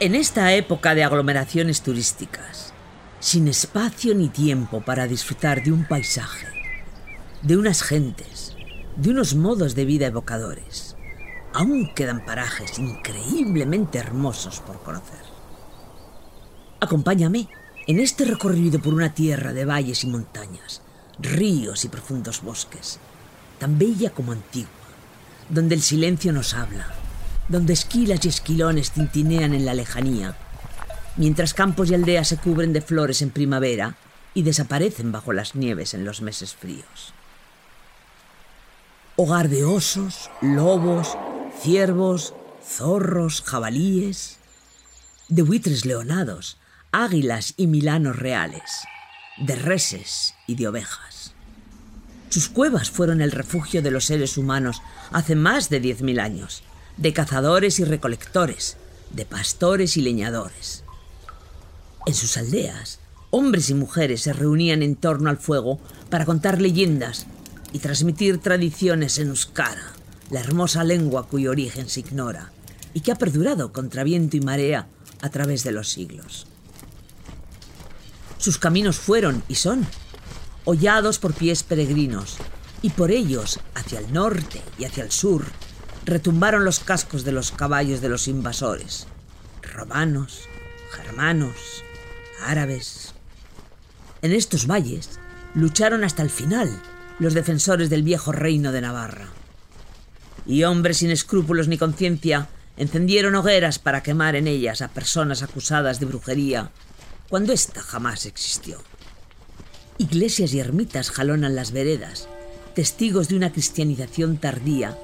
En esta época de aglomeraciones turísticas, sin espacio ni tiempo para disfrutar de un paisaje, de unas gentes, de unos modos de vida evocadores, aún quedan parajes increíblemente hermosos por conocer. Acompáñame en este recorrido por una tierra de valles y montañas, ríos y profundos bosques, tan bella como antigua, donde el silencio nos habla, donde esquilas y esquilones tintinean en la lejanía, mientras campos y aldeas se cubren de flores en primavera y desaparecen bajo las nieves en los meses fríos. Hogar de osos, lobos, ciervos, zorros, jabalíes, de buitres leonados, águilas y milanos reales, de reses y de ovejas. Sus cuevas fueron el refugio de los seres humanos hace más de diez mil años, de cazadores y recolectores, de pastores y leñadores. En sus aldeas, hombres y mujeres se reunían en torno al fuego para contar leyendas y transmitir tradiciones en euskara, la hermosa lengua cuyo origen se ignora y que ha perdurado contra viento y marea a través de los siglos. Sus caminos fueron y son hollados por pies peregrinos, y por ellos, hacia el norte y hacia el sur, retumbaron los cascos de los caballos de los invasores, romanos, germanos, árabes. En estos valles lucharon hasta el final los defensores del viejo reino de Navarra. Y hombres sin escrúpulos ni conciencia encendieron hogueras para quemar en ellas a personas acusadas de brujería cuando ésta jamás existió. Iglesias y ermitas jalonan las veredas, testigos de una cristianización tardía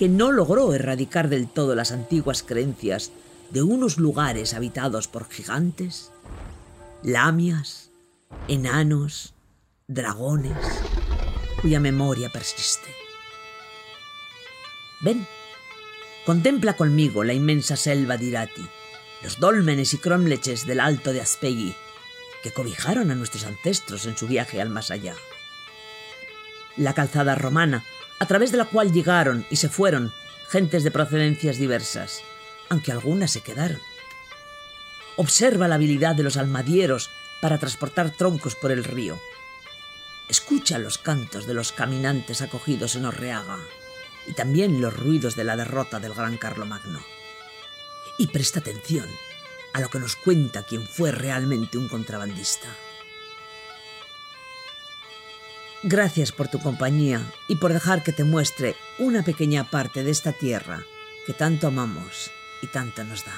que no logró erradicar del todo las antiguas creencias de unos lugares habitados por gigantes, lamias, enanos, dragones, cuya memoria persiste. Ven, contempla conmigo la inmensa selva de Irati, los dólmenes y cromleches del alto de Aspegui, que cobijaron a nuestros ancestros en su viaje al más allá. La calzada romana, a través de la cual llegaron y se fueron gentes de procedencias diversas, aunque algunas se quedaron. Observa la habilidad de los almadieros para transportar troncos por el río. Escucha los cantos de los caminantes acogidos en Orreaga y también los ruidos de la derrota del gran Carlomagno y presta atención a lo que nos cuenta quien fue realmente un contrabandista. Gracias por tu compañía y por dejar que te muestre una pequeña parte de esta tierra que tanto amamos y tanto nos da.